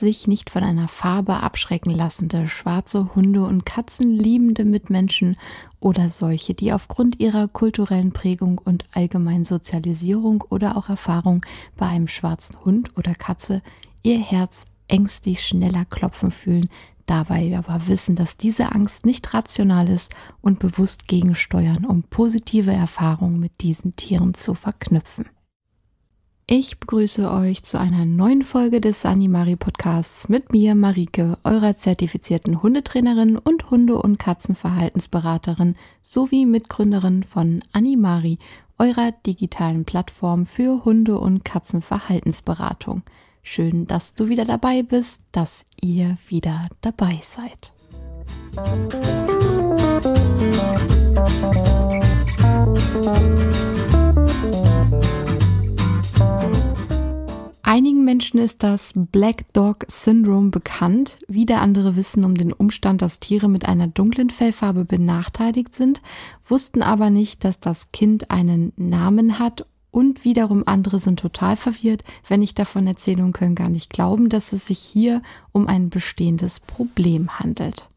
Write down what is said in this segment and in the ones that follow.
sich nicht von einer Farbe abschrecken lassende, schwarze Hunde und Katzen liebende Mitmenschen oder solche, die aufgrund ihrer kulturellen Prägung und allgemeinen Sozialisierung oder auch Erfahrung bei einem schwarzen Hund oder Katze ihr Herz ängstlich schneller klopfen fühlen, dabei aber wissen, dass diese Angst nicht rational ist und bewusst gegensteuern, um positive Erfahrungen mit diesen Tieren zu verknüpfen. Ich begrüße euch zu einer neuen Folge des Animari Podcasts mit mir, Marike, eurer zertifizierten Hundetrainerin und Hunde- und Katzenverhaltensberaterin sowie Mitgründerin von Animari, eurer digitalen Plattform für Hunde- und Katzenverhaltensberatung. Schön, dass du wieder dabei bist, dass ihr wieder dabei seid. Einigen Menschen ist das Black Dog Syndrome bekannt. Wieder andere wissen um den Umstand, dass Tiere mit einer dunklen Fellfarbe benachteiligt sind, wussten aber nicht, dass das Kind einen Namen hat und wiederum andere sind total verwirrt, wenn ich davon erzähle und können gar nicht glauben, dass es sich hier um ein bestehendes Problem handelt.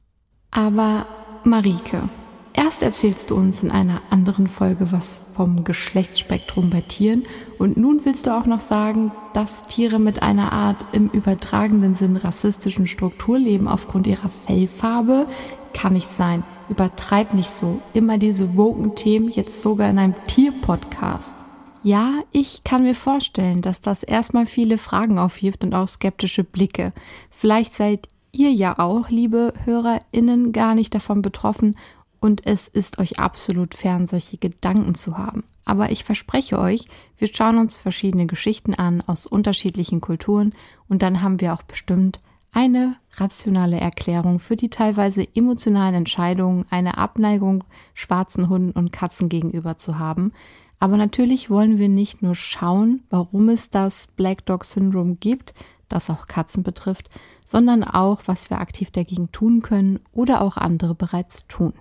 Aber Marike, Erst erzählst du uns in einer anderen Folge was vom Geschlechtsspektrum bei Tieren und nun willst du auch noch sagen, dass Tiere mit einer Art im übertragenen Sinn rassistischen Struktur leben aufgrund ihrer Fellfarbe? Kann nicht sein. Übertreib nicht so. Immer diese woken Themen jetzt sogar in einem Tierpodcast. Ja, ich kann mir vorstellen, dass das erstmal viele Fragen aufwirft und auch skeptische Blicke. Vielleicht seid ihr ja auch, liebe HörerInnen, gar nicht davon betroffen und es ist euch absolut fern, solche Gedanken zu haben. Aber ich verspreche euch, wir schauen uns verschiedene Geschichten an aus unterschiedlichen Kulturen und dann haben wir auch bestimmt eine rationale Erklärung für die teilweise emotionalen Entscheidungen, eine Abneigung schwarzen Hunden und Katzen gegenüber zu haben. Aber natürlich wollen wir nicht nur schauen, warum es das Black Dog Syndrome gibt, das auch Katzen betrifft, sondern auch, was wir aktiv dagegen tun können oder auch andere bereits tun.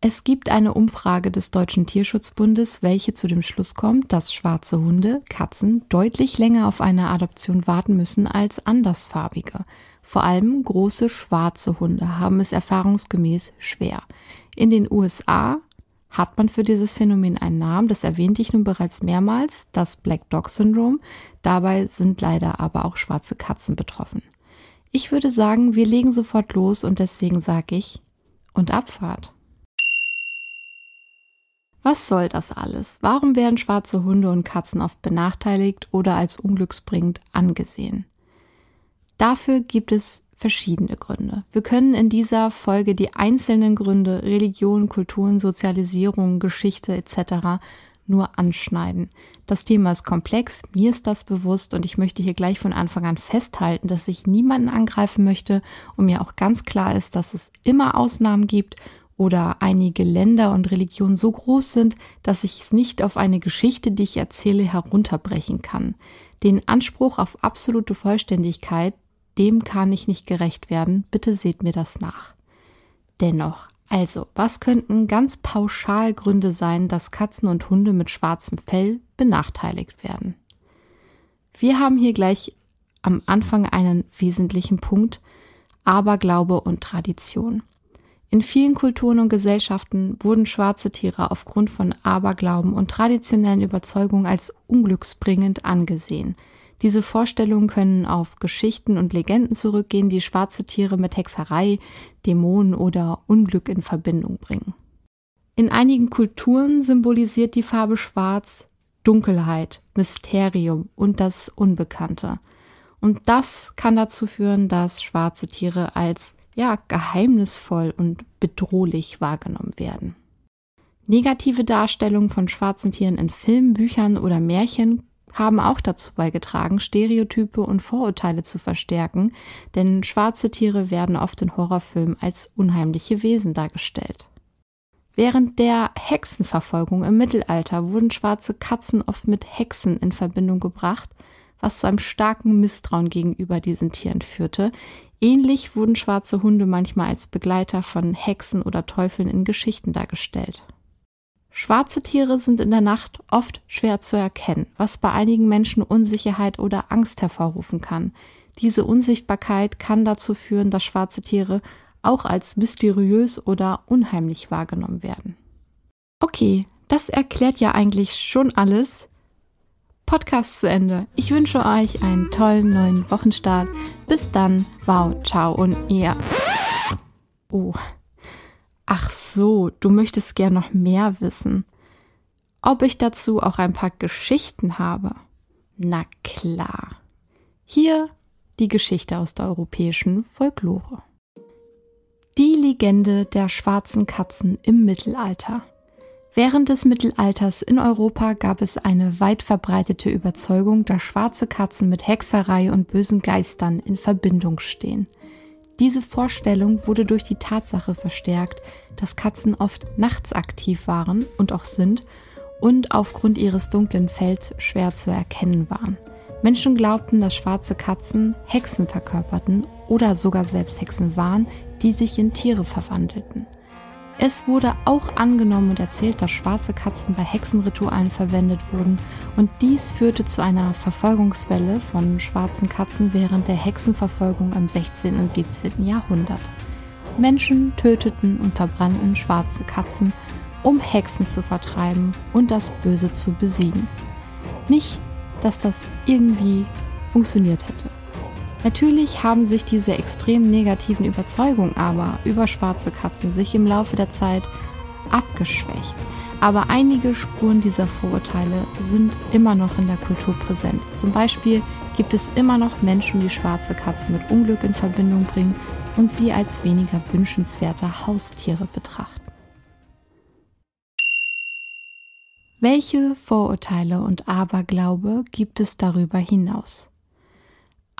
Es gibt eine Umfrage des Deutschen Tierschutzbundes, welche zu dem Schluss kommt, dass schwarze Hunde, Katzen deutlich länger auf eine Adoption warten müssen als andersfarbige. Vor allem große schwarze Hunde haben es erfahrungsgemäß schwer. In den USA hat man für dieses Phänomen einen Namen, das erwähnte ich nun bereits mehrmals, das Black Dog Syndrome. Dabei sind leider aber auch schwarze Katzen betroffen. Ich würde sagen, wir legen sofort los und deswegen sage ich und Abfahrt. Was soll das alles? Warum werden schwarze Hunde und Katzen oft benachteiligt oder als unglücksbringend angesehen? Dafür gibt es verschiedene Gründe. Wir können in dieser Folge die einzelnen Gründe Religion, Kulturen, Sozialisierung, Geschichte etc. nur anschneiden. Das Thema ist komplex, mir ist das bewusst und ich möchte hier gleich von Anfang an festhalten, dass ich niemanden angreifen möchte und mir auch ganz klar ist, dass es immer Ausnahmen gibt oder einige Länder und Religionen so groß sind, dass ich es nicht auf eine Geschichte, die ich erzähle, herunterbrechen kann. Den Anspruch auf absolute Vollständigkeit, dem kann ich nicht gerecht werden. Bitte seht mir das nach. Dennoch, also, was könnten ganz pauschal Gründe sein, dass Katzen und Hunde mit schwarzem Fell benachteiligt werden? Wir haben hier gleich am Anfang einen wesentlichen Punkt, Aberglaube und Tradition. In vielen Kulturen und Gesellschaften wurden schwarze Tiere aufgrund von Aberglauben und traditionellen Überzeugungen als unglücksbringend angesehen. Diese Vorstellungen können auf Geschichten und Legenden zurückgehen, die schwarze Tiere mit Hexerei, Dämonen oder Unglück in Verbindung bringen. In einigen Kulturen symbolisiert die Farbe Schwarz Dunkelheit, Mysterium und das Unbekannte. Und das kann dazu führen, dass schwarze Tiere als ja, geheimnisvoll und bedrohlich wahrgenommen werden. Negative Darstellungen von schwarzen Tieren in Filmen, Büchern oder Märchen haben auch dazu beigetragen, Stereotype und Vorurteile zu verstärken, denn schwarze Tiere werden oft in Horrorfilmen als unheimliche Wesen dargestellt. Während der Hexenverfolgung im Mittelalter wurden schwarze Katzen oft mit Hexen in Verbindung gebracht, was zu einem starken Misstrauen gegenüber diesen Tieren führte, Ähnlich wurden schwarze Hunde manchmal als Begleiter von Hexen oder Teufeln in Geschichten dargestellt. Schwarze Tiere sind in der Nacht oft schwer zu erkennen, was bei einigen Menschen Unsicherheit oder Angst hervorrufen kann. Diese Unsichtbarkeit kann dazu führen, dass schwarze Tiere auch als mysteriös oder unheimlich wahrgenommen werden. Okay, das erklärt ja eigentlich schon alles. Podcast zu Ende. Ich wünsche euch einen tollen neuen Wochenstart. Bis dann. Wow, ciao und ihr. Oh. Ach so, du möchtest gern noch mehr wissen. Ob ich dazu auch ein paar Geschichten habe? Na klar. Hier die Geschichte aus der europäischen Folklore. Die Legende der schwarzen Katzen im Mittelalter. Während des Mittelalters in Europa gab es eine weit verbreitete Überzeugung, dass schwarze Katzen mit Hexerei und bösen Geistern in Verbindung stehen. Diese Vorstellung wurde durch die Tatsache verstärkt, dass Katzen oft nachts aktiv waren und auch sind und aufgrund ihres dunklen Fells schwer zu erkennen waren. Menschen glaubten, dass schwarze Katzen Hexen verkörperten oder sogar selbst Hexen waren, die sich in Tiere verwandelten. Es wurde auch angenommen und erzählt, dass schwarze Katzen bei Hexenritualen verwendet wurden und dies führte zu einer Verfolgungswelle von schwarzen Katzen während der Hexenverfolgung im 16. und 17. Jahrhundert. Menschen töteten und verbrannten schwarze Katzen, um Hexen zu vertreiben und das Böse zu besiegen. Nicht, dass das irgendwie funktioniert hätte. Natürlich haben sich diese extrem negativen Überzeugungen aber über schwarze Katzen sich im Laufe der Zeit abgeschwächt. Aber einige Spuren dieser Vorurteile sind immer noch in der Kultur präsent. Zum Beispiel gibt es immer noch Menschen, die schwarze Katzen mit Unglück in Verbindung bringen und sie als weniger wünschenswerte Haustiere betrachten. Welche Vorurteile und Aberglaube gibt es darüber hinaus?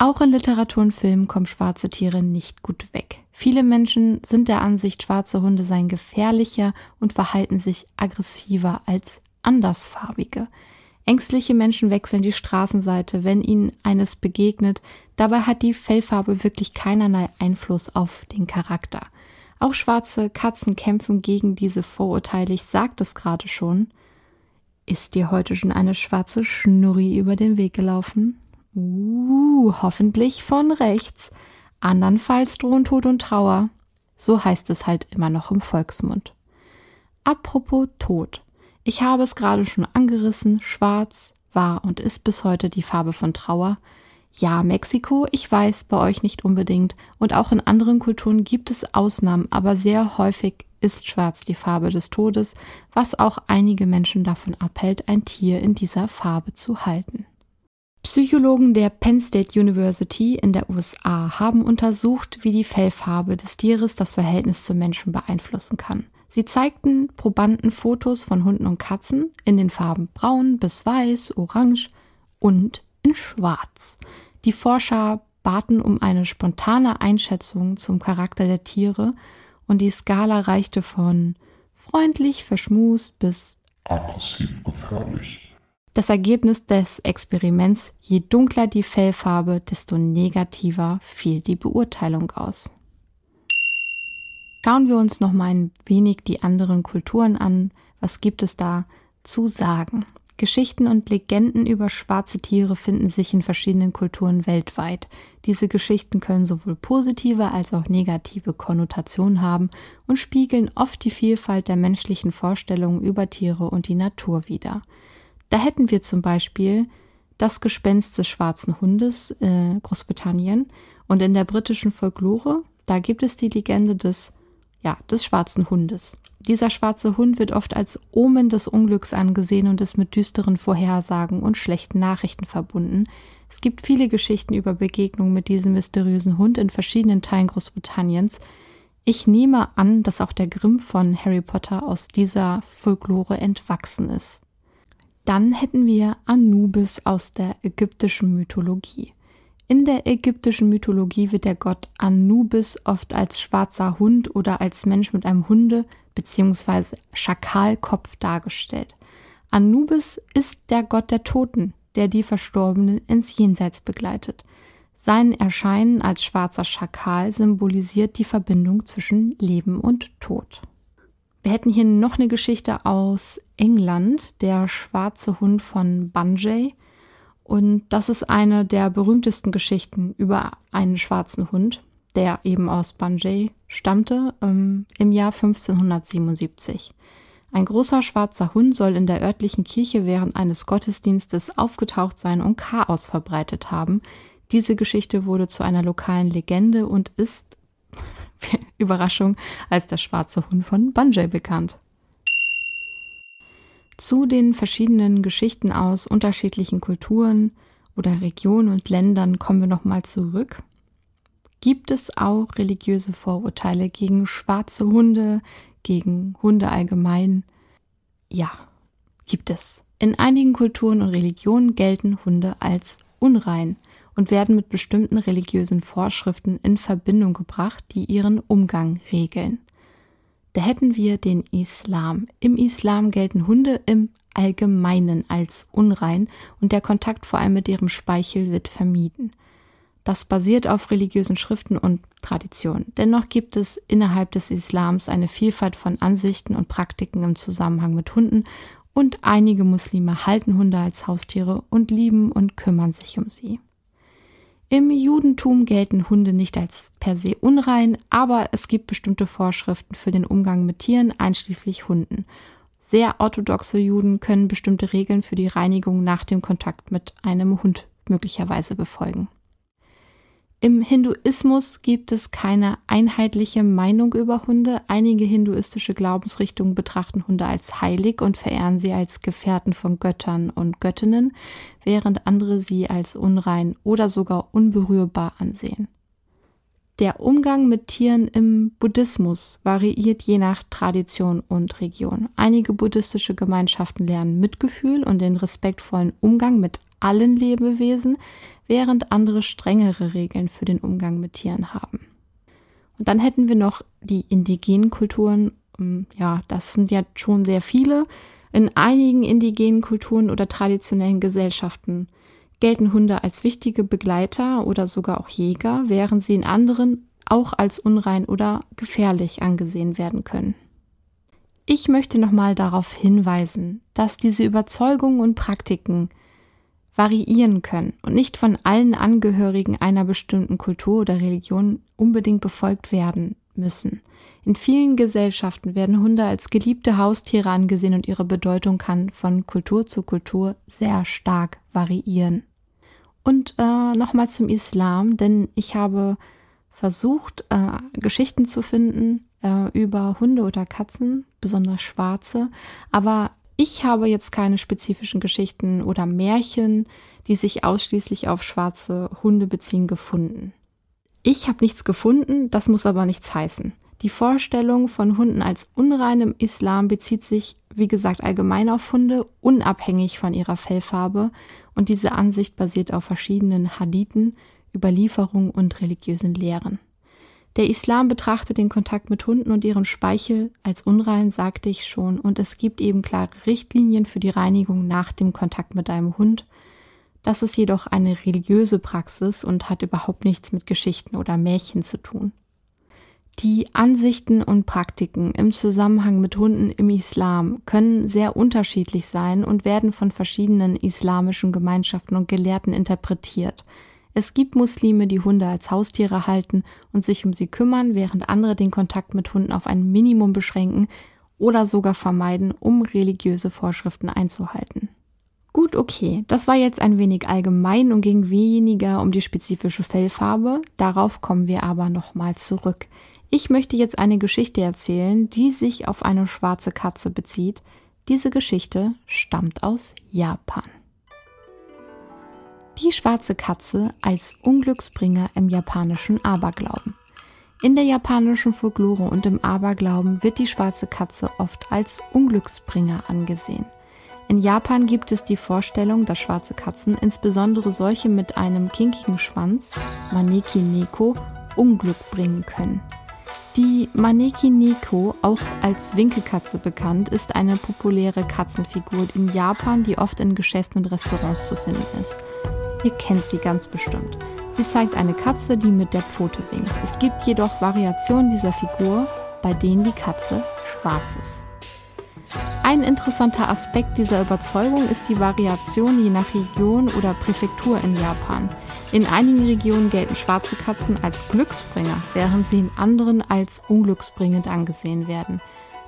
Auch in Literatur und Film kommen schwarze Tiere nicht gut weg. Viele Menschen sind der Ansicht, schwarze Hunde seien gefährlicher und verhalten sich aggressiver als andersfarbige. Ängstliche Menschen wechseln die Straßenseite, wenn ihnen eines begegnet. Dabei hat die Fellfarbe wirklich keinerlei Einfluss auf den Charakter. Auch schwarze Katzen kämpfen gegen diese Vorurteile. Ich sagte es gerade schon. Ist dir heute schon eine schwarze Schnurri über den Weg gelaufen? Uh, hoffentlich von rechts. Andernfalls drohen Tod und Trauer. So heißt es halt immer noch im Volksmund. Apropos Tod. Ich habe es gerade schon angerissen. Schwarz war und ist bis heute die Farbe von Trauer. Ja, Mexiko, ich weiß, bei euch nicht unbedingt. Und auch in anderen Kulturen gibt es Ausnahmen, aber sehr häufig ist Schwarz die Farbe des Todes, was auch einige Menschen davon abhält, ein Tier in dieser Farbe zu halten. Psychologen der Penn State University in der USA haben untersucht, wie die Fellfarbe des Tieres das Verhältnis zum Menschen beeinflussen kann. Sie zeigten Probanden Fotos von Hunden und Katzen in den Farben braun bis weiß, orange und in schwarz. Die Forscher baten um eine spontane Einschätzung zum Charakter der Tiere und die Skala reichte von freundlich verschmust bis aggressiv gefährlich. Das Ergebnis des Experiments, je dunkler die Fellfarbe, desto negativer fiel die Beurteilung aus. Schauen wir uns noch mal ein wenig die anderen Kulturen an. Was gibt es da zu sagen? Geschichten und Legenden über schwarze Tiere finden sich in verschiedenen Kulturen weltweit. Diese Geschichten können sowohl positive als auch negative Konnotationen haben und spiegeln oft die Vielfalt der menschlichen Vorstellungen über Tiere und die Natur wider. Da hätten wir zum Beispiel das Gespenst des schwarzen Hundes, äh, Großbritannien. Und in der britischen Folklore, da gibt es die Legende des, ja, des schwarzen Hundes. Dieser schwarze Hund wird oft als Omen des Unglücks angesehen und ist mit düsteren Vorhersagen und schlechten Nachrichten verbunden. Es gibt viele Geschichten über Begegnungen mit diesem mysteriösen Hund in verschiedenen Teilen Großbritanniens. Ich nehme an, dass auch der Grimm von Harry Potter aus dieser Folklore entwachsen ist. Dann hätten wir Anubis aus der ägyptischen Mythologie. In der ägyptischen Mythologie wird der Gott Anubis oft als schwarzer Hund oder als Mensch mit einem Hunde- bzw. Schakalkopf dargestellt. Anubis ist der Gott der Toten, der die Verstorbenen ins Jenseits begleitet. Sein Erscheinen als schwarzer Schakal symbolisiert die Verbindung zwischen Leben und Tod. Wir hätten hier noch eine Geschichte aus England, der schwarze Hund von Bunjay. Und das ist eine der berühmtesten Geschichten über einen schwarzen Hund, der eben aus Banjay stammte, ähm, im Jahr 1577. Ein großer schwarzer Hund soll in der örtlichen Kirche während eines Gottesdienstes aufgetaucht sein und Chaos verbreitet haben. Diese Geschichte wurde zu einer lokalen Legende und ist, Überraschung, als der schwarze Hund von Banjay bekannt. Zu den verschiedenen Geschichten aus unterschiedlichen Kulturen oder Regionen und Ländern kommen wir nochmal zurück. Gibt es auch religiöse Vorurteile gegen schwarze Hunde, gegen Hunde allgemein? Ja, gibt es. In einigen Kulturen und Religionen gelten Hunde als unrein und werden mit bestimmten religiösen Vorschriften in Verbindung gebracht, die ihren Umgang regeln. Da hätten wir den Islam. Im Islam gelten Hunde im Allgemeinen als unrein und der Kontakt vor allem mit ihrem Speichel wird vermieden. Das basiert auf religiösen Schriften und Traditionen. Dennoch gibt es innerhalb des Islams eine Vielfalt von Ansichten und Praktiken im Zusammenhang mit Hunden und einige Muslime halten Hunde als Haustiere und lieben und kümmern sich um sie. Im Judentum gelten Hunde nicht als per se unrein, aber es gibt bestimmte Vorschriften für den Umgang mit Tieren, einschließlich Hunden. Sehr orthodoxe Juden können bestimmte Regeln für die Reinigung nach dem Kontakt mit einem Hund möglicherweise befolgen. Im Hinduismus gibt es keine einheitliche Meinung über Hunde. Einige hinduistische Glaubensrichtungen betrachten Hunde als heilig und verehren sie als Gefährten von Göttern und Göttinnen, während andere sie als unrein oder sogar unberührbar ansehen. Der Umgang mit Tieren im Buddhismus variiert je nach Tradition und Region. Einige buddhistische Gemeinschaften lernen Mitgefühl und den respektvollen Umgang mit allen Lebewesen, während andere strengere Regeln für den Umgang mit Tieren haben. Und dann hätten wir noch die indigenen Kulturen. Ähm, ja, das sind ja schon sehr viele. In einigen indigenen Kulturen oder traditionellen Gesellschaften gelten Hunde als wichtige Begleiter oder sogar auch Jäger, während sie in anderen auch als unrein oder gefährlich angesehen werden können. Ich möchte nochmal darauf hinweisen, dass diese Überzeugungen und Praktiken variieren können und nicht von allen Angehörigen einer bestimmten Kultur oder Religion unbedingt befolgt werden müssen. In vielen Gesellschaften werden Hunde als geliebte Haustiere angesehen und ihre Bedeutung kann von Kultur zu Kultur sehr stark variieren. Und äh, nochmal zum Islam, denn ich habe versucht, äh, Geschichten zu finden äh, über Hunde oder Katzen, besonders schwarze, aber ich habe jetzt keine spezifischen Geschichten oder Märchen, die sich ausschließlich auf schwarze Hunde beziehen, gefunden. Ich habe nichts gefunden, das muss aber nichts heißen. Die Vorstellung von Hunden als unrein im Islam bezieht sich, wie gesagt, allgemein auf Hunde, unabhängig von ihrer Fellfarbe, und diese Ansicht basiert auf verschiedenen Hadithen, Überlieferungen und religiösen Lehren. Der Islam betrachtet den Kontakt mit Hunden und ihrem Speichel als unrein, sagte ich schon, und es gibt eben klare Richtlinien für die Reinigung nach dem Kontakt mit einem Hund. Das ist jedoch eine religiöse Praxis und hat überhaupt nichts mit Geschichten oder Märchen zu tun. Die Ansichten und Praktiken im Zusammenhang mit Hunden im Islam können sehr unterschiedlich sein und werden von verschiedenen islamischen Gemeinschaften und Gelehrten interpretiert. Es gibt Muslime, die Hunde als Haustiere halten und sich um sie kümmern, während andere den Kontakt mit Hunden auf ein Minimum beschränken oder sogar vermeiden, um religiöse Vorschriften einzuhalten. Gut, okay, das war jetzt ein wenig allgemein und ging weniger um die spezifische Fellfarbe, darauf kommen wir aber nochmal zurück. Ich möchte jetzt eine Geschichte erzählen, die sich auf eine schwarze Katze bezieht. Diese Geschichte stammt aus Japan. Die schwarze Katze als Unglücksbringer im japanischen Aberglauben. In der japanischen Folklore und im Aberglauben wird die schwarze Katze oft als Unglücksbringer angesehen. In Japan gibt es die Vorstellung, dass schwarze Katzen, insbesondere solche mit einem kinkigen Schwanz, Maneki Neko, Unglück bringen können. Die Maneki Neko, auch als Winkelkatze bekannt, ist eine populäre Katzenfigur in Japan, die oft in Geschäften und Restaurants zu finden ist. Ihr kennt sie ganz bestimmt. Sie zeigt eine Katze, die mit der Pfote winkt. Es gibt jedoch Variationen dieser Figur, bei denen die Katze schwarz ist. Ein interessanter Aspekt dieser Überzeugung ist die Variation je nach Region oder Präfektur in Japan. In einigen Regionen gelten schwarze Katzen als Glücksbringer, während sie in anderen als unglücksbringend angesehen werden.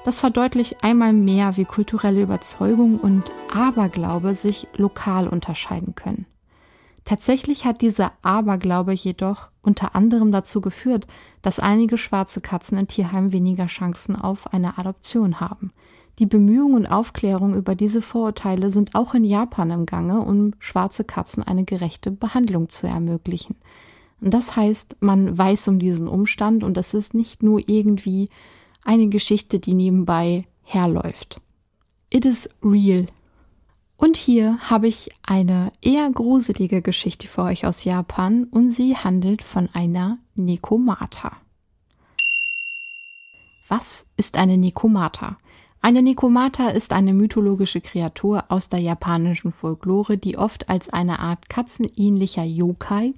Das verdeutlicht einmal mehr, wie kulturelle Überzeugung und Aberglaube sich lokal unterscheiden können. Tatsächlich hat dieser Aberglaube jedoch unter anderem dazu geführt, dass einige schwarze Katzen in Tierheimen weniger Chancen auf eine Adoption haben. Die Bemühungen und Aufklärung über diese Vorurteile sind auch in Japan im Gange, um schwarze Katzen eine gerechte Behandlung zu ermöglichen. Das heißt, man weiß um diesen Umstand und es ist nicht nur irgendwie eine Geschichte, die nebenbei herläuft. It is real. Und hier habe ich eine eher gruselige Geschichte für euch aus Japan und sie handelt von einer Nekomata. Was ist eine Nekomata? Eine Nekomata ist eine mythologische Kreatur aus der japanischen Folklore, die oft als eine Art katzenähnlicher Yokai,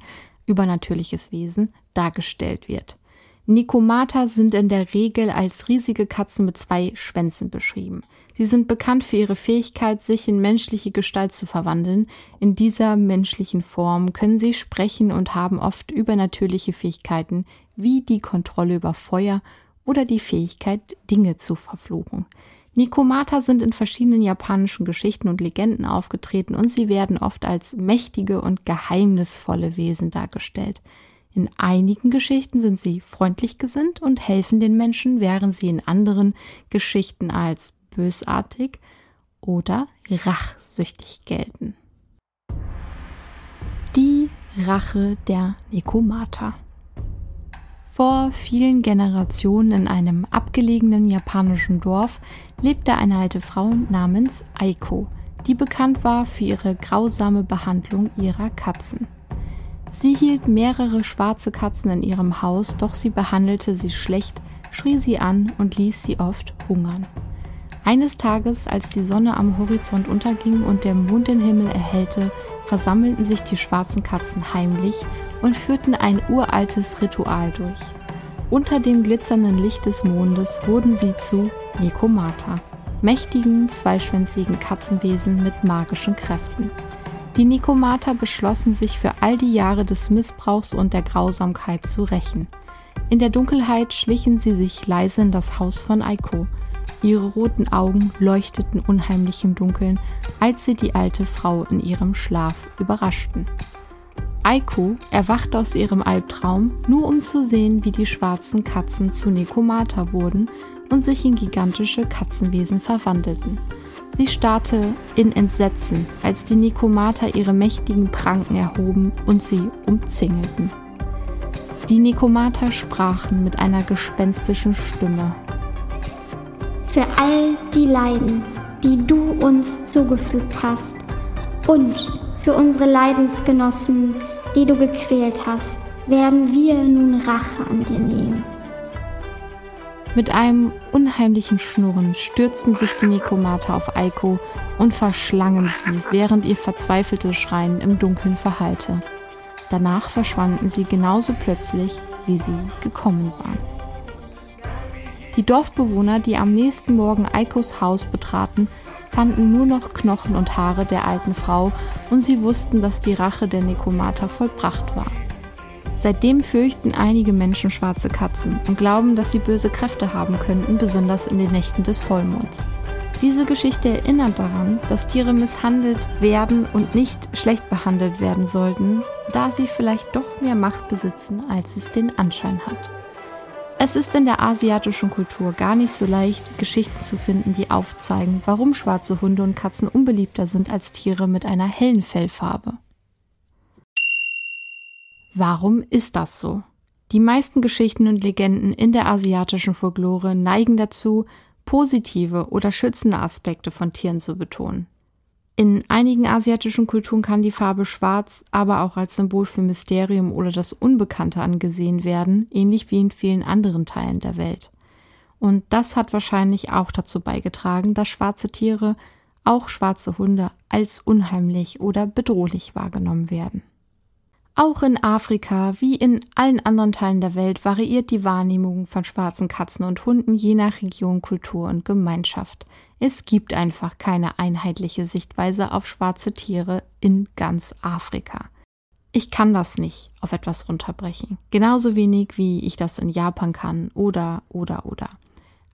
übernatürliches Wesen, dargestellt wird. Nekomata sind in der Regel als riesige Katzen mit zwei Schwänzen beschrieben. Sie sind bekannt für ihre Fähigkeit, sich in menschliche Gestalt zu verwandeln. In dieser menschlichen Form können sie sprechen und haben oft übernatürliche Fähigkeiten wie die Kontrolle über Feuer oder die Fähigkeit, Dinge zu verfluchen. Nikomata sind in verschiedenen japanischen Geschichten und Legenden aufgetreten und sie werden oft als mächtige und geheimnisvolle Wesen dargestellt. In einigen Geschichten sind sie freundlich gesinnt und helfen den Menschen, während sie in anderen Geschichten als bösartig oder rachsüchtig gelten. Die Rache der Nikomata. Vor vielen Generationen in einem abgelegenen japanischen Dorf lebte eine alte Frau namens Aiko, die bekannt war für ihre grausame Behandlung ihrer Katzen. Sie hielt mehrere schwarze Katzen in ihrem Haus, doch sie behandelte sie schlecht, schrie sie an und ließ sie oft hungern. Eines Tages, als die Sonne am Horizont unterging und der Mond den Himmel erhellte, versammelten sich die schwarzen Katzen heimlich und führten ein uraltes Ritual durch. Unter dem glitzernden Licht des Mondes wurden sie zu Nekomata, mächtigen, zweischwänzigen Katzenwesen mit magischen Kräften. Die Nikomata beschlossen sich für all die Jahre des Missbrauchs und der Grausamkeit zu rächen. In der Dunkelheit schlichen sie sich leise in das Haus von Aiko. Ihre roten Augen leuchteten unheimlich im Dunkeln, als sie die alte Frau in ihrem Schlaf überraschten. Aiko erwachte aus ihrem Albtraum, nur um zu sehen, wie die schwarzen Katzen zu Nekomata wurden und sich in gigantische Katzenwesen verwandelten. Sie starrte in Entsetzen, als die Nekomata ihre mächtigen Pranken erhoben und sie umzingelten. Die Nekomata sprachen mit einer gespenstischen Stimme. Für all die Leiden, die du uns zugefügt hast und für unsere Leidensgenossen, die du gequält hast, werden wir nun Rache an dir nehmen. Mit einem unheimlichen Schnurren stürzten sich die Nekomata auf Aiko und verschlangen sie, während ihr verzweifeltes Schreien im Dunkeln verhallte. Danach verschwanden sie genauso plötzlich, wie sie gekommen waren. Die Dorfbewohner, die am nächsten Morgen Eikos Haus betraten, fanden nur noch Knochen und Haare der alten Frau und sie wussten, dass die Rache der Nekomata vollbracht war. Seitdem fürchten einige Menschen schwarze Katzen und glauben, dass sie böse Kräfte haben könnten, besonders in den Nächten des Vollmonds. Diese Geschichte erinnert daran, dass Tiere misshandelt werden und nicht schlecht behandelt werden sollten, da sie vielleicht doch mehr Macht besitzen, als es den Anschein hat. Es ist in der asiatischen Kultur gar nicht so leicht, Geschichten zu finden, die aufzeigen, warum schwarze Hunde und Katzen unbeliebter sind als Tiere mit einer hellen Fellfarbe. Warum ist das so? Die meisten Geschichten und Legenden in der asiatischen Folklore neigen dazu, positive oder schützende Aspekte von Tieren zu betonen. In einigen asiatischen Kulturen kann die Farbe Schwarz aber auch als Symbol für Mysterium oder das Unbekannte angesehen werden, ähnlich wie in vielen anderen Teilen der Welt. Und das hat wahrscheinlich auch dazu beigetragen, dass schwarze Tiere, auch schwarze Hunde, als unheimlich oder bedrohlich wahrgenommen werden. Auch in Afrika wie in allen anderen Teilen der Welt variiert die Wahrnehmung von schwarzen Katzen und Hunden je nach Region, Kultur und Gemeinschaft. Es gibt einfach keine einheitliche Sichtweise auf schwarze Tiere in ganz Afrika. Ich kann das nicht auf etwas runterbrechen. Genauso wenig wie ich das in Japan kann oder oder oder.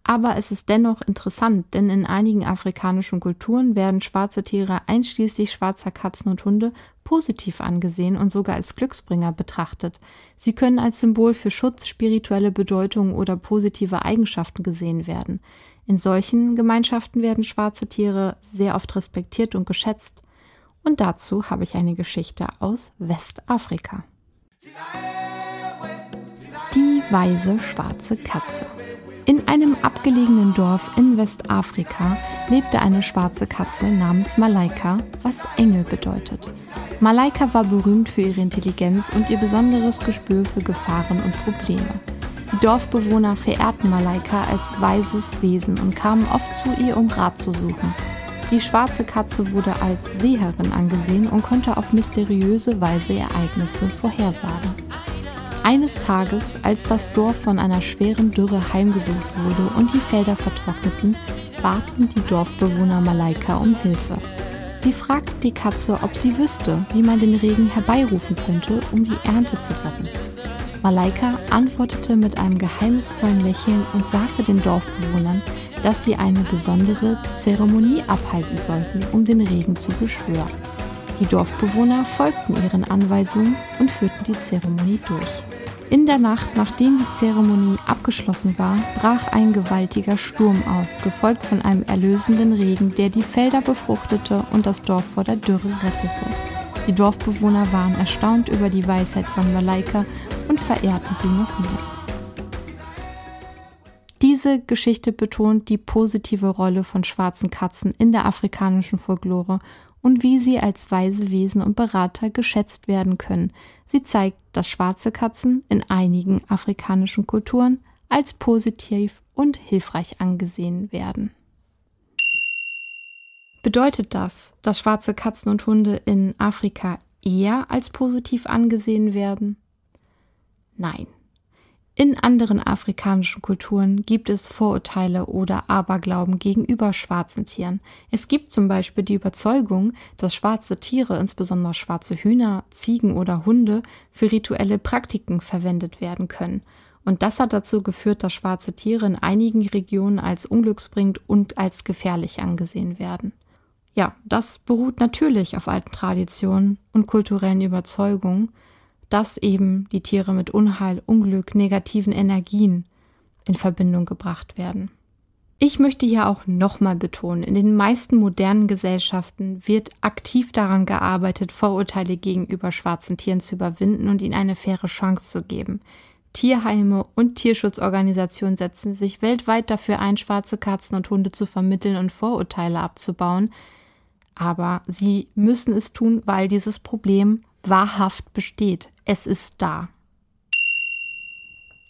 Aber es ist dennoch interessant, denn in einigen afrikanischen Kulturen werden schwarze Tiere einschließlich schwarzer Katzen und Hunde positiv angesehen und sogar als Glücksbringer betrachtet. Sie können als Symbol für Schutz, spirituelle Bedeutung oder positive Eigenschaften gesehen werden. In solchen Gemeinschaften werden schwarze Tiere sehr oft respektiert und geschätzt. Und dazu habe ich eine Geschichte aus Westafrika. Die weise schwarze Katze. In einem abgelegenen Dorf in Westafrika lebte eine schwarze Katze namens Malaika, was Engel bedeutet. Malaika war berühmt für ihre Intelligenz und ihr besonderes Gespür für Gefahren und Probleme. Die Dorfbewohner verehrten Malaika als weises Wesen und kamen oft zu ihr, um Rat zu suchen. Die schwarze Katze wurde als Seherin angesehen und konnte auf mysteriöse Weise Ereignisse vorhersagen. Eines Tages, als das Dorf von einer schweren Dürre heimgesucht wurde und die Felder vertrockneten, baten die Dorfbewohner Malaika um Hilfe. Sie fragten die Katze, ob sie wüsste, wie man den Regen herbeirufen könnte, um die Ernte zu retten. Malaika antwortete mit einem geheimnisvollen Lächeln und sagte den Dorfbewohnern, dass sie eine besondere Zeremonie abhalten sollten, um den Regen zu beschwören. Die Dorfbewohner folgten ihren Anweisungen und führten die Zeremonie durch. In der Nacht, nachdem die Zeremonie abgeschlossen war, brach ein gewaltiger Sturm aus, gefolgt von einem erlösenden Regen, der die Felder befruchtete und das Dorf vor der Dürre rettete. Die Dorfbewohner waren erstaunt über die Weisheit von Malaika und verehrten sie noch mehr. Diese Geschichte betont die positive Rolle von schwarzen Katzen in der afrikanischen Folklore und wie sie als weise Wesen und Berater geschätzt werden können. Sie zeigt, dass schwarze Katzen in einigen afrikanischen Kulturen als positiv und hilfreich angesehen werden. Bedeutet das, dass schwarze Katzen und Hunde in Afrika eher als positiv angesehen werden? Nein. In anderen afrikanischen Kulturen gibt es Vorurteile oder Aberglauben gegenüber schwarzen Tieren. Es gibt zum Beispiel die Überzeugung, dass schwarze Tiere, insbesondere schwarze Hühner, Ziegen oder Hunde, für rituelle Praktiken verwendet werden können. Und das hat dazu geführt, dass schwarze Tiere in einigen Regionen als unglücksbringend und als gefährlich angesehen werden. Ja, das beruht natürlich auf alten Traditionen und kulturellen Überzeugungen, dass eben die Tiere mit Unheil, Unglück, negativen Energien in Verbindung gebracht werden. Ich möchte hier auch nochmal betonen, in den meisten modernen Gesellschaften wird aktiv daran gearbeitet, Vorurteile gegenüber schwarzen Tieren zu überwinden und ihnen eine faire Chance zu geben. Tierheime und Tierschutzorganisationen setzen sich weltweit dafür ein, schwarze Katzen und Hunde zu vermitteln und Vorurteile abzubauen. Aber sie müssen es tun, weil dieses Problem wahrhaft besteht. Es ist da.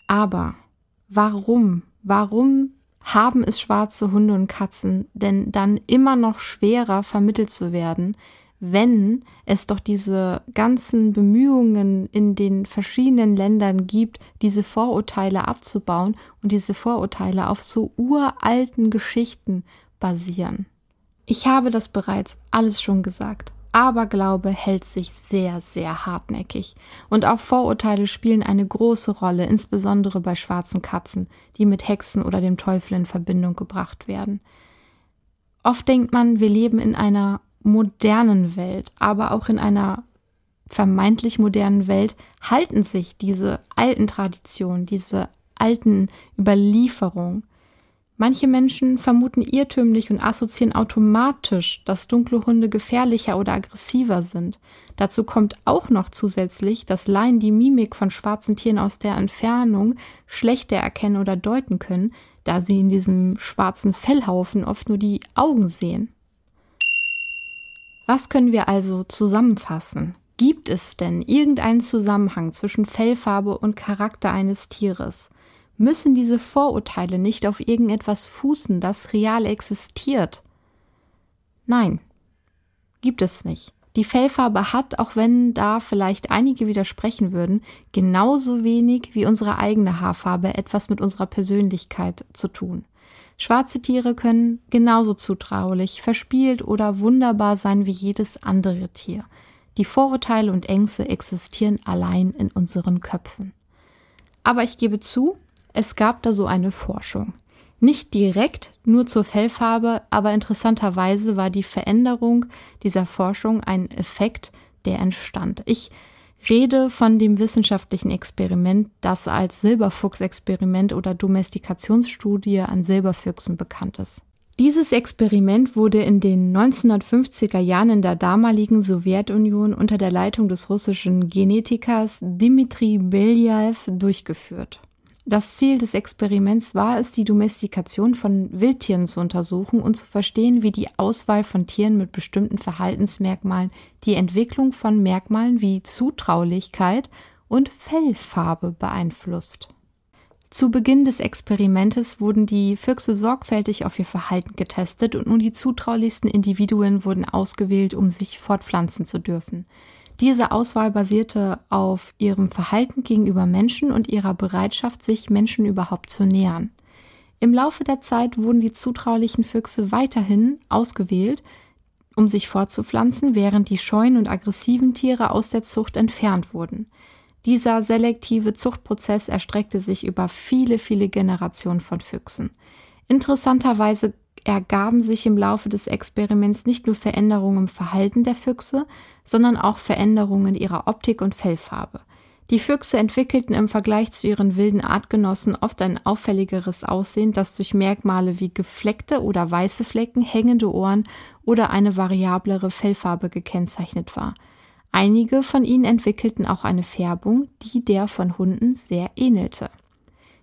Aber warum, warum haben es schwarze Hunde und Katzen denn dann immer noch schwerer vermittelt zu werden, wenn es doch diese ganzen Bemühungen in den verschiedenen Ländern gibt, diese Vorurteile abzubauen und diese Vorurteile auf so uralten Geschichten basieren. Ich habe das bereits alles schon gesagt. Aberglaube hält sich sehr, sehr hartnäckig. Und auch Vorurteile spielen eine große Rolle, insbesondere bei schwarzen Katzen, die mit Hexen oder dem Teufel in Verbindung gebracht werden. Oft denkt man, wir leben in einer modernen Welt, aber auch in einer vermeintlich modernen Welt halten sich diese alten Traditionen, diese alten Überlieferungen. Manche Menschen vermuten irrtümlich und assoziieren automatisch, dass dunkle Hunde gefährlicher oder aggressiver sind. Dazu kommt auch noch zusätzlich, dass Laien die Mimik von schwarzen Tieren aus der Entfernung schlechter erkennen oder deuten können, da sie in diesem schwarzen Fellhaufen oft nur die Augen sehen. Was können wir also zusammenfassen? Gibt es denn irgendeinen Zusammenhang zwischen Fellfarbe und Charakter eines Tieres? Müssen diese Vorurteile nicht auf irgendetwas fußen, das real existiert. Nein, gibt es nicht. Die Fellfarbe hat, auch wenn da vielleicht einige widersprechen würden, genauso wenig wie unsere eigene Haarfarbe etwas mit unserer Persönlichkeit zu tun. Schwarze Tiere können genauso zutraulich, verspielt oder wunderbar sein wie jedes andere Tier. Die Vorurteile und Ängste existieren allein in unseren Köpfen. Aber ich gebe zu, es gab da so eine Forschung. Nicht direkt nur zur Fellfarbe, aber interessanterweise war die Veränderung dieser Forschung ein Effekt, der entstand. Ich rede von dem wissenschaftlichen Experiment, das als Silberfuchsexperiment oder Domestikationsstudie an Silberfüchsen bekannt ist. Dieses Experiment wurde in den 1950er Jahren in der damaligen Sowjetunion unter der Leitung des russischen Genetikers Dmitri Beljaev durchgeführt. Das Ziel des Experiments war es, die Domestikation von Wildtieren zu untersuchen und zu verstehen, wie die Auswahl von Tieren mit bestimmten Verhaltensmerkmalen die Entwicklung von Merkmalen wie Zutraulichkeit und Fellfarbe beeinflusst. Zu Beginn des Experimentes wurden die Füchse sorgfältig auf ihr Verhalten getestet und nur die zutraulichsten Individuen wurden ausgewählt, um sich fortpflanzen zu dürfen. Diese Auswahl basierte auf ihrem Verhalten gegenüber Menschen und ihrer Bereitschaft, sich Menschen überhaupt zu nähern. Im Laufe der Zeit wurden die zutraulichen Füchse weiterhin ausgewählt, um sich fortzupflanzen, während die scheuen und aggressiven Tiere aus der Zucht entfernt wurden. Dieser selektive Zuchtprozess erstreckte sich über viele, viele Generationen von Füchsen. Interessanterweise ergaben sich im Laufe des Experiments nicht nur Veränderungen im Verhalten der Füchse, sondern auch Veränderungen ihrer Optik und Fellfarbe. Die Füchse entwickelten im Vergleich zu ihren wilden Artgenossen oft ein auffälligeres Aussehen, das durch Merkmale wie gefleckte oder weiße Flecken, hängende Ohren oder eine variablere Fellfarbe gekennzeichnet war. Einige von ihnen entwickelten auch eine Färbung, die der von Hunden sehr ähnelte.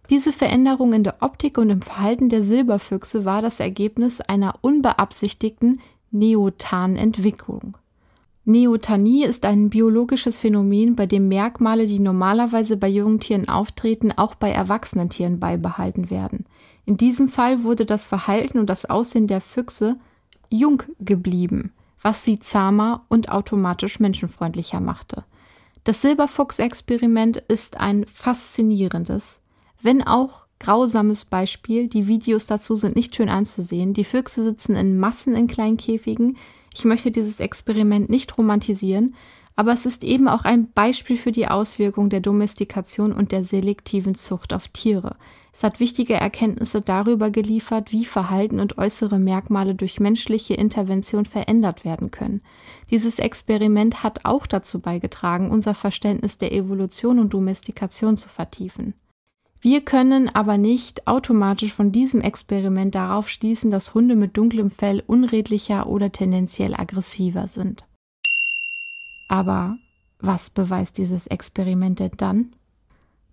Diese Veränderung in der Optik und im Verhalten der Silberfüchse war das Ergebnis einer unbeabsichtigten Neotanentwicklung. Neotanie ist ein biologisches Phänomen, bei dem Merkmale, die normalerweise bei jungen Tieren auftreten, auch bei erwachsenen Tieren beibehalten werden. In diesem Fall wurde das Verhalten und das Aussehen der Füchse jung geblieben, was sie zahmer und automatisch menschenfreundlicher machte. Das Silberfuchs-Experiment ist ein faszinierendes, wenn auch grausames Beispiel. Die Videos dazu sind nicht schön anzusehen. Die Füchse sitzen in Massen in kleinen Käfigen. Ich möchte dieses Experiment nicht romantisieren, aber es ist eben auch ein Beispiel für die Auswirkung der Domestikation und der selektiven Zucht auf Tiere. Es hat wichtige Erkenntnisse darüber geliefert, wie Verhalten und äußere Merkmale durch menschliche Intervention verändert werden können. Dieses Experiment hat auch dazu beigetragen, unser Verständnis der Evolution und Domestikation zu vertiefen. Wir können aber nicht automatisch von diesem Experiment darauf schließen, dass Hunde mit dunklem Fell unredlicher oder tendenziell aggressiver sind. Aber was beweist dieses Experiment denn dann?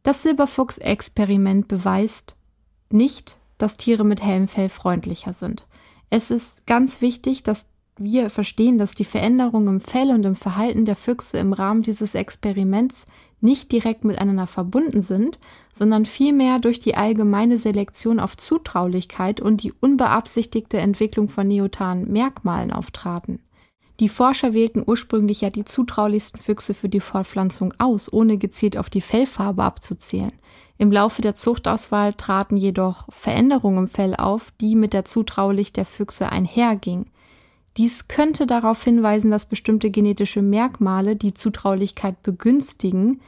Das Silberfuchs-Experiment beweist nicht, dass Tiere mit hellem Fell freundlicher sind. Es ist ganz wichtig, dass wir verstehen, dass die Veränderungen im Fell und im Verhalten der Füchse im Rahmen dieses Experiments nicht direkt miteinander verbunden sind, sondern vielmehr durch die allgemeine Selektion auf Zutraulichkeit und die unbeabsichtigte Entwicklung von neotanen Merkmalen auftraten. Die Forscher wählten ursprünglich ja die zutraulichsten Füchse für die Fortpflanzung aus, ohne gezielt auf die Fellfarbe abzuzählen. Im Laufe der Zuchtauswahl traten jedoch Veränderungen im Fell auf, die mit der Zutraulich der Füchse einhergingen. Dies könnte darauf hinweisen, dass bestimmte genetische Merkmale die Zutraulichkeit begünstigen,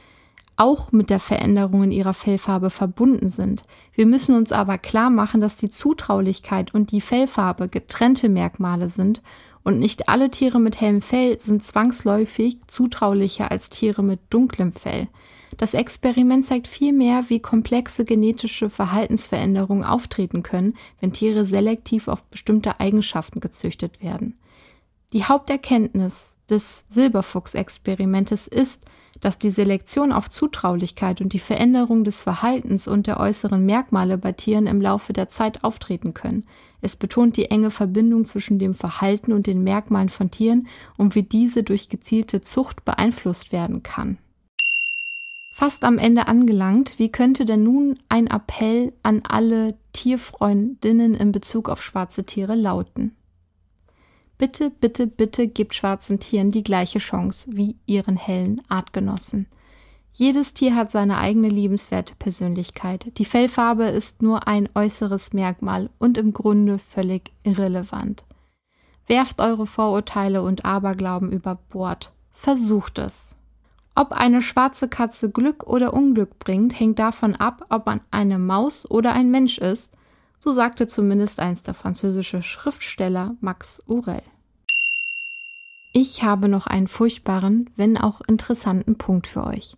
auch mit der Veränderung in ihrer Fellfarbe verbunden sind. Wir müssen uns aber klar machen, dass die Zutraulichkeit und die Fellfarbe getrennte Merkmale sind und nicht alle Tiere mit hellem Fell sind zwangsläufig zutraulicher als Tiere mit dunklem Fell. Das Experiment zeigt vielmehr, wie komplexe genetische Verhaltensveränderungen auftreten können, wenn Tiere selektiv auf bestimmte Eigenschaften gezüchtet werden. Die Haupterkenntnis des Silberfuchs-Experimentes ist, dass die Selektion auf Zutraulichkeit und die Veränderung des Verhaltens und der äußeren Merkmale bei Tieren im Laufe der Zeit auftreten können. Es betont die enge Verbindung zwischen dem Verhalten und den Merkmalen von Tieren und wie diese durch gezielte Zucht beeinflusst werden kann. Fast am Ende angelangt, wie könnte denn nun ein Appell an alle Tierfreundinnen in Bezug auf schwarze Tiere lauten? Bitte, bitte, bitte gebt schwarzen Tieren die gleiche Chance wie ihren hellen Artgenossen. Jedes Tier hat seine eigene liebenswerte Persönlichkeit. Die Fellfarbe ist nur ein äußeres Merkmal und im Grunde völlig irrelevant. Werft eure Vorurteile und Aberglauben über Bord. Versucht es. Ob eine schwarze Katze Glück oder Unglück bringt, hängt davon ab, ob man eine Maus oder ein Mensch ist, so sagte zumindest einst der französische Schriftsteller Max Aurel. Ich habe noch einen furchtbaren, wenn auch interessanten Punkt für euch.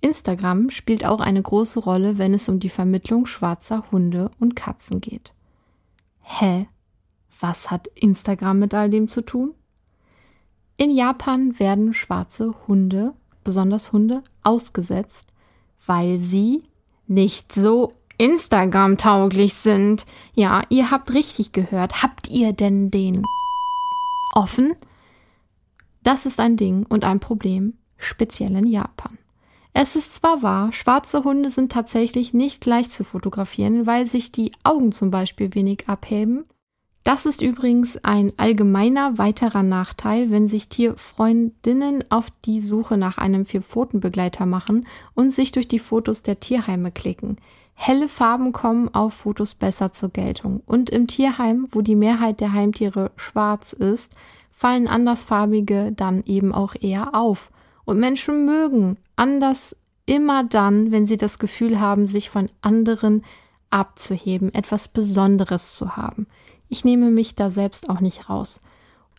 Instagram spielt auch eine große Rolle, wenn es um die Vermittlung schwarzer Hunde und Katzen geht. Hä? Was hat Instagram mit all dem zu tun? In Japan werden schwarze Hunde, besonders Hunde, ausgesetzt, weil sie nicht so Instagram-tauglich sind. Ja, ihr habt richtig gehört. Habt ihr denn den offen? Das ist ein Ding und ein Problem, speziell in Japan. Es ist zwar wahr, schwarze Hunde sind tatsächlich nicht leicht zu fotografieren, weil sich die Augen zum Beispiel wenig abheben. Das ist übrigens ein allgemeiner weiterer Nachteil, wenn sich Tierfreundinnen auf die Suche nach einem Vierpfotenbegleiter machen und sich durch die Fotos der Tierheime klicken. Helle Farben kommen auf Fotos besser zur Geltung. Und im Tierheim, wo die Mehrheit der Heimtiere schwarz ist, fallen andersfarbige dann eben auch eher auf. Und Menschen mögen anders immer dann, wenn sie das Gefühl haben, sich von anderen abzuheben, etwas Besonderes zu haben. Ich nehme mich da selbst auch nicht raus.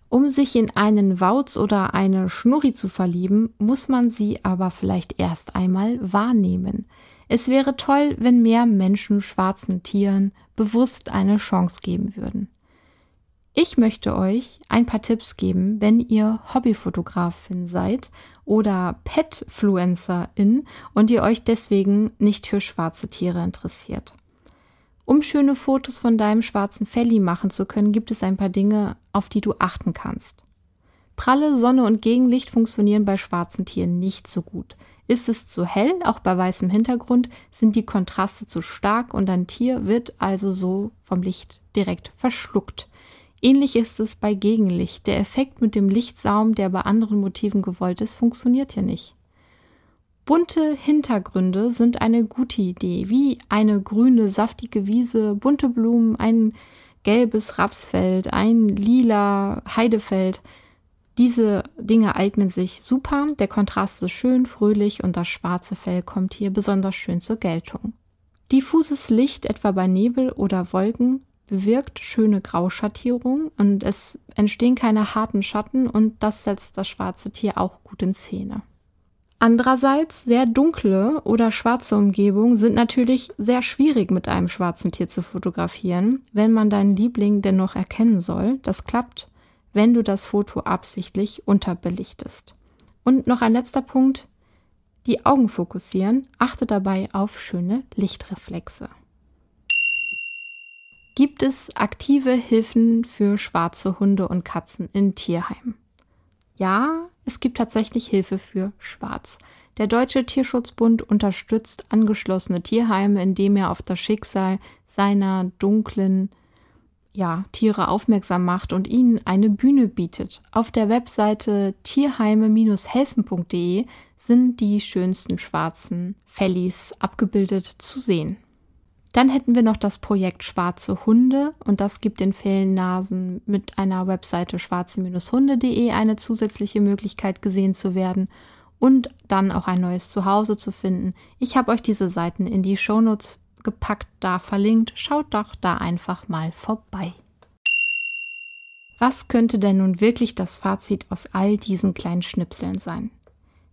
Um sich in einen Wauz oder eine Schnurri zu verlieben, muss man sie aber vielleicht erst einmal wahrnehmen. Es wäre toll, wenn mehr Menschen schwarzen Tieren bewusst eine Chance geben würden. Ich möchte euch ein paar Tipps geben, wenn ihr Hobbyfotografin seid oder Petfluencerin und ihr euch deswegen nicht für schwarze Tiere interessiert. Um schöne Fotos von deinem schwarzen Felli machen zu können, gibt es ein paar Dinge, auf die du achten kannst. Pralle Sonne und Gegenlicht funktionieren bei schwarzen Tieren nicht so gut. Ist es zu hell, auch bei weißem Hintergrund, sind die Kontraste zu stark und ein Tier wird also so vom Licht direkt verschluckt. Ähnlich ist es bei Gegenlicht. Der Effekt mit dem Lichtsaum, der bei anderen Motiven gewollt ist, funktioniert hier nicht. Bunte Hintergründe sind eine gute Idee, wie eine grüne, saftige Wiese, bunte Blumen, ein gelbes Rapsfeld, ein lila Heidefeld. Diese Dinge eignen sich super, der Kontrast ist schön, fröhlich und das schwarze Fell kommt hier besonders schön zur Geltung. Diffuses Licht, etwa bei Nebel oder Wolken, bewirkt schöne Grauschattierung und es entstehen keine harten Schatten und das setzt das schwarze Tier auch gut in Szene. Andererseits sehr dunkle oder schwarze Umgebungen sind natürlich sehr schwierig mit einem schwarzen Tier zu fotografieren, wenn man deinen Liebling dennoch erkennen soll. Das klappt, wenn du das Foto absichtlich unterbelichtest. Und noch ein letzter Punkt, die Augen fokussieren, achte dabei auf schöne Lichtreflexe. Gibt es aktive Hilfen für schwarze Hunde und Katzen in Tierheimen? Ja, es gibt tatsächlich Hilfe für Schwarz. Der Deutsche Tierschutzbund unterstützt angeschlossene Tierheime, indem er auf das Schicksal seiner dunklen ja, Tiere aufmerksam macht und ihnen eine Bühne bietet. Auf der Webseite tierheime-helfen.de sind die schönsten schwarzen Fellis abgebildet zu sehen. Dann hätten wir noch das Projekt Schwarze Hunde und das gibt den Fellnasen mit einer Webseite schwarze-hunde.de eine zusätzliche Möglichkeit gesehen zu werden und dann auch ein neues Zuhause zu finden. Ich habe euch diese Seiten in die Shownotes gepackt, da verlinkt. Schaut doch da einfach mal vorbei. Was könnte denn nun wirklich das Fazit aus all diesen kleinen Schnipseln sein?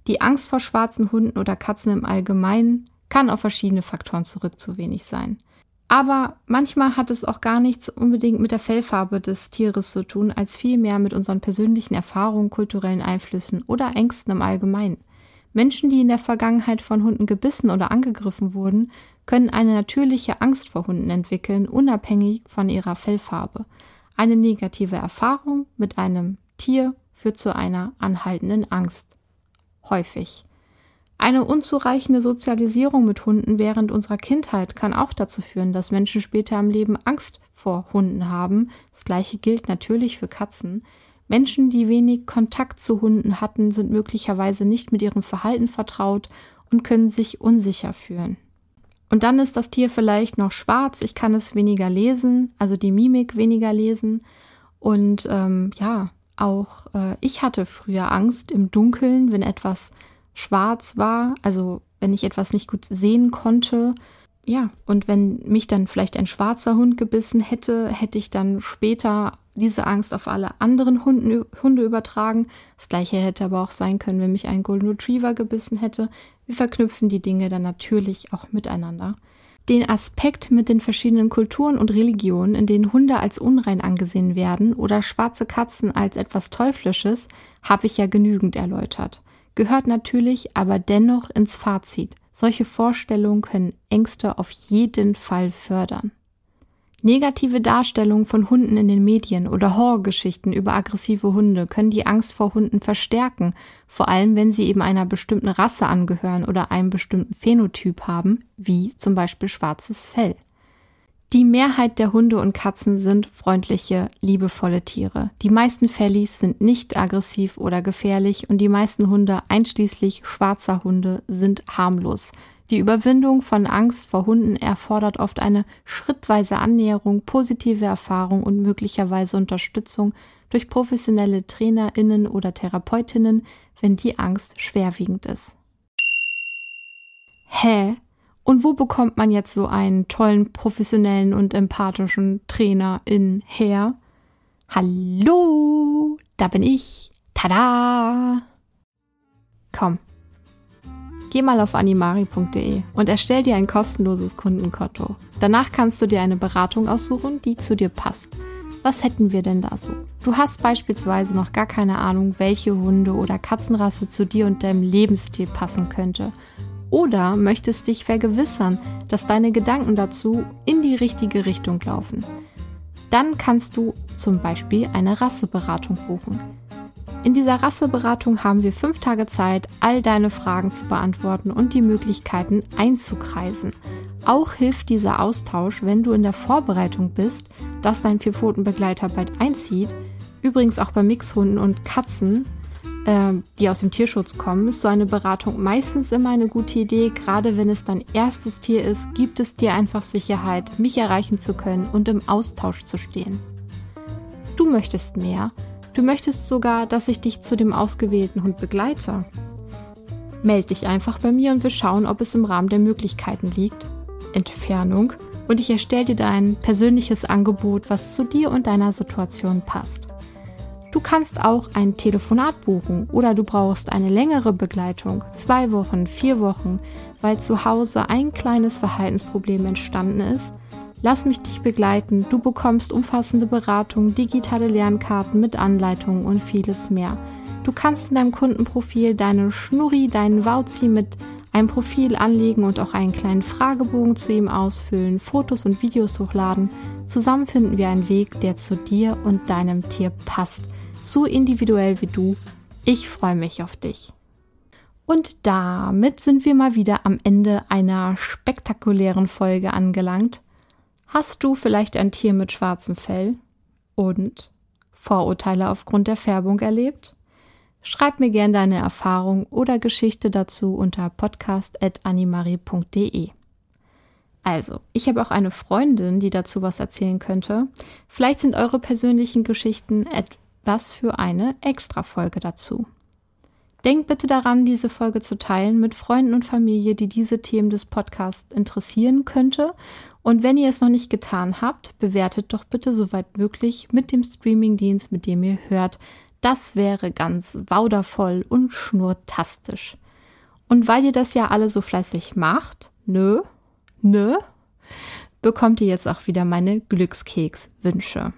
Die Angst vor schwarzen Hunden oder Katzen im Allgemeinen kann auf verschiedene Faktoren zurück zu wenig sein. Aber manchmal hat es auch gar nichts unbedingt mit der Fellfarbe des Tieres zu tun, als vielmehr mit unseren persönlichen Erfahrungen, kulturellen Einflüssen oder Ängsten im Allgemeinen. Menschen, die in der Vergangenheit von Hunden gebissen oder angegriffen wurden, können eine natürliche Angst vor Hunden entwickeln, unabhängig von ihrer Fellfarbe. Eine negative Erfahrung mit einem Tier führt zu einer anhaltenden Angst. Häufig. Eine unzureichende Sozialisierung mit Hunden während unserer Kindheit kann auch dazu führen, dass Menschen später im Leben Angst vor Hunden haben. Das gleiche gilt natürlich für Katzen. Menschen, die wenig Kontakt zu Hunden hatten, sind möglicherweise nicht mit ihrem Verhalten vertraut und können sich unsicher fühlen. Und dann ist das Tier vielleicht noch schwarz, ich kann es weniger lesen, also die Mimik weniger lesen. Und ähm, ja, auch äh, ich hatte früher Angst im Dunkeln, wenn etwas schwarz war, also wenn ich etwas nicht gut sehen konnte. Ja, und wenn mich dann vielleicht ein schwarzer Hund gebissen hätte, hätte ich dann später diese Angst auf alle anderen Hunden, Hunde übertragen. Das gleiche hätte aber auch sein können, wenn mich ein Golden Retriever gebissen hätte. Wir verknüpfen die Dinge dann natürlich auch miteinander. Den Aspekt mit den verschiedenen Kulturen und Religionen, in denen Hunde als unrein angesehen werden oder schwarze Katzen als etwas Teuflisches, habe ich ja genügend erläutert. Gehört natürlich aber dennoch ins Fazit. Solche Vorstellungen können Ängste auf jeden Fall fördern. Negative Darstellungen von Hunden in den Medien oder Horrorgeschichten über aggressive Hunde können die Angst vor Hunden verstärken, vor allem wenn sie eben einer bestimmten Rasse angehören oder einen bestimmten Phänotyp haben, wie zum Beispiel schwarzes Fell. Die Mehrheit der Hunde und Katzen sind freundliche, liebevolle Tiere. Die meisten Fellies sind nicht aggressiv oder gefährlich und die meisten Hunde, einschließlich schwarzer Hunde, sind harmlos. Die Überwindung von Angst vor Hunden erfordert oft eine schrittweise Annäherung, positive Erfahrung und möglicherweise Unterstützung durch professionelle Trainerinnen oder Therapeutinnen, wenn die Angst schwerwiegend ist. Hä? Und wo bekommt man jetzt so einen tollen, professionellen und empathischen Trainer in her? Hallo, da bin ich. Tada! Komm, Geh mal auf animari.de und erstell dir ein kostenloses Kundenkonto. Danach kannst du dir eine Beratung aussuchen, die zu dir passt. Was hätten wir denn da so? Du hast beispielsweise noch gar keine Ahnung, welche Hunde- oder Katzenrasse zu dir und deinem Lebensstil passen könnte. Oder möchtest dich vergewissern, dass deine Gedanken dazu in die richtige Richtung laufen. Dann kannst du zum Beispiel eine Rasseberatung buchen. In dieser Rasseberatung haben wir fünf Tage Zeit, all deine Fragen zu beantworten und die Möglichkeiten einzukreisen. Auch hilft dieser Austausch, wenn du in der Vorbereitung bist, dass dein Vierpfotenbegleiter bald einzieht. Übrigens auch bei Mixhunden und Katzen, die aus dem Tierschutz kommen, ist so eine Beratung meistens immer eine gute Idee. Gerade wenn es dein erstes Tier ist, gibt es dir einfach Sicherheit, mich erreichen zu können und im Austausch zu stehen. Du möchtest mehr Du möchtest sogar, dass ich dich zu dem ausgewählten Hund begleite. Meld dich einfach bei mir und wir schauen, ob es im Rahmen der Möglichkeiten liegt. Entfernung und ich erstelle dir dein persönliches Angebot, was zu dir und deiner Situation passt. Du kannst auch ein Telefonat buchen oder du brauchst eine längere Begleitung, zwei Wochen, vier Wochen, weil zu Hause ein kleines Verhaltensproblem entstanden ist Lass mich dich begleiten. Du bekommst umfassende Beratung, digitale Lernkarten mit Anleitungen und vieles mehr. Du kannst in deinem Kundenprofil deine Schnurri, deinen Wauzi mit einem Profil anlegen und auch einen kleinen Fragebogen zu ihm ausfüllen, Fotos und Videos hochladen. Zusammen finden wir einen Weg, der zu dir und deinem Tier passt. So individuell wie du. Ich freue mich auf dich. Und damit sind wir mal wieder am Ende einer spektakulären Folge angelangt. Hast du vielleicht ein Tier mit schwarzem Fell und Vorurteile aufgrund der Färbung erlebt? Schreib mir gerne deine Erfahrung oder Geschichte dazu unter podcast.animari.de. Also, ich habe auch eine Freundin, die dazu was erzählen könnte. Vielleicht sind eure persönlichen Geschichten etwas für eine Extra-Folge dazu. Denkt bitte daran, diese Folge zu teilen mit Freunden und Familie, die diese Themen des Podcasts interessieren könnte und wenn ihr es noch nicht getan habt, bewertet doch bitte soweit möglich mit dem Streamingdienst, mit dem ihr hört. Das wäre ganz waudervoll und schnurtastisch. Und weil ihr das ja alle so fleißig macht, nö, nö, bekommt ihr jetzt auch wieder meine Glückskeks-Wünsche.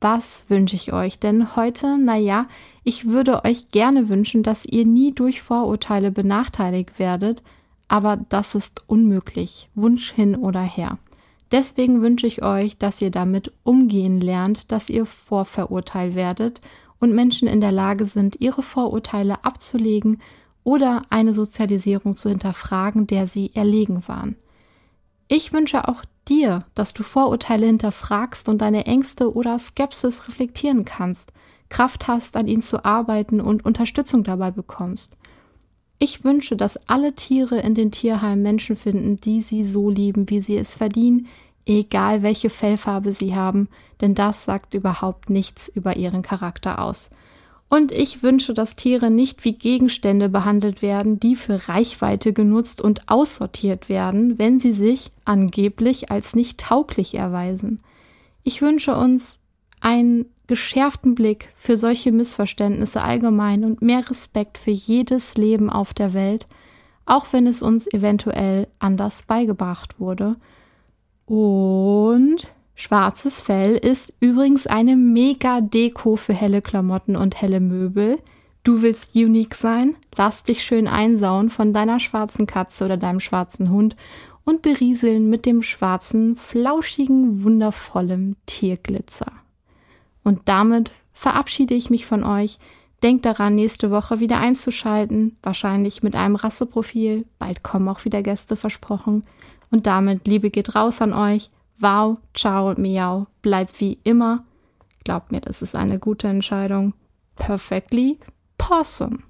Was wünsche ich euch denn heute? Naja, ich würde euch gerne wünschen, dass ihr nie durch Vorurteile benachteiligt werdet, aber das ist unmöglich, Wunsch hin oder her. Deswegen wünsche ich euch, dass ihr damit umgehen lernt, dass ihr vorverurteilt werdet und Menschen in der Lage sind, ihre Vorurteile abzulegen oder eine Sozialisierung zu hinterfragen, der sie erlegen waren. Ich wünsche auch dir, dass du Vorurteile hinterfragst und deine Ängste oder Skepsis reflektieren kannst, Kraft hast, an ihnen zu arbeiten und Unterstützung dabei bekommst. Ich wünsche, dass alle Tiere in den Tierheimen Menschen finden, die sie so lieben, wie sie es verdienen, egal welche Fellfarbe sie haben, denn das sagt überhaupt nichts über ihren Charakter aus. Und ich wünsche, dass Tiere nicht wie Gegenstände behandelt werden, die für Reichweite genutzt und aussortiert werden, wenn sie sich angeblich als nicht tauglich erweisen. Ich wünsche uns einen geschärften Blick für solche Missverständnisse allgemein und mehr Respekt für jedes Leben auf der Welt, auch wenn es uns eventuell anders beigebracht wurde. Und Schwarzes Fell ist übrigens eine mega Deko für helle Klamotten und helle Möbel. Du willst unique sein? Lass dich schön einsauen von deiner schwarzen Katze oder deinem schwarzen Hund und berieseln mit dem schwarzen, flauschigen, wundervollen Tierglitzer. Und damit verabschiede ich mich von euch. Denkt daran, nächste Woche wieder einzuschalten, wahrscheinlich mit einem Rasseprofil. Bald kommen auch wieder Gäste versprochen. Und damit Liebe geht raus an euch. Wow, ciao, miau, bleib wie immer. Glaub mir, das ist eine gute Entscheidung. Perfectly possum.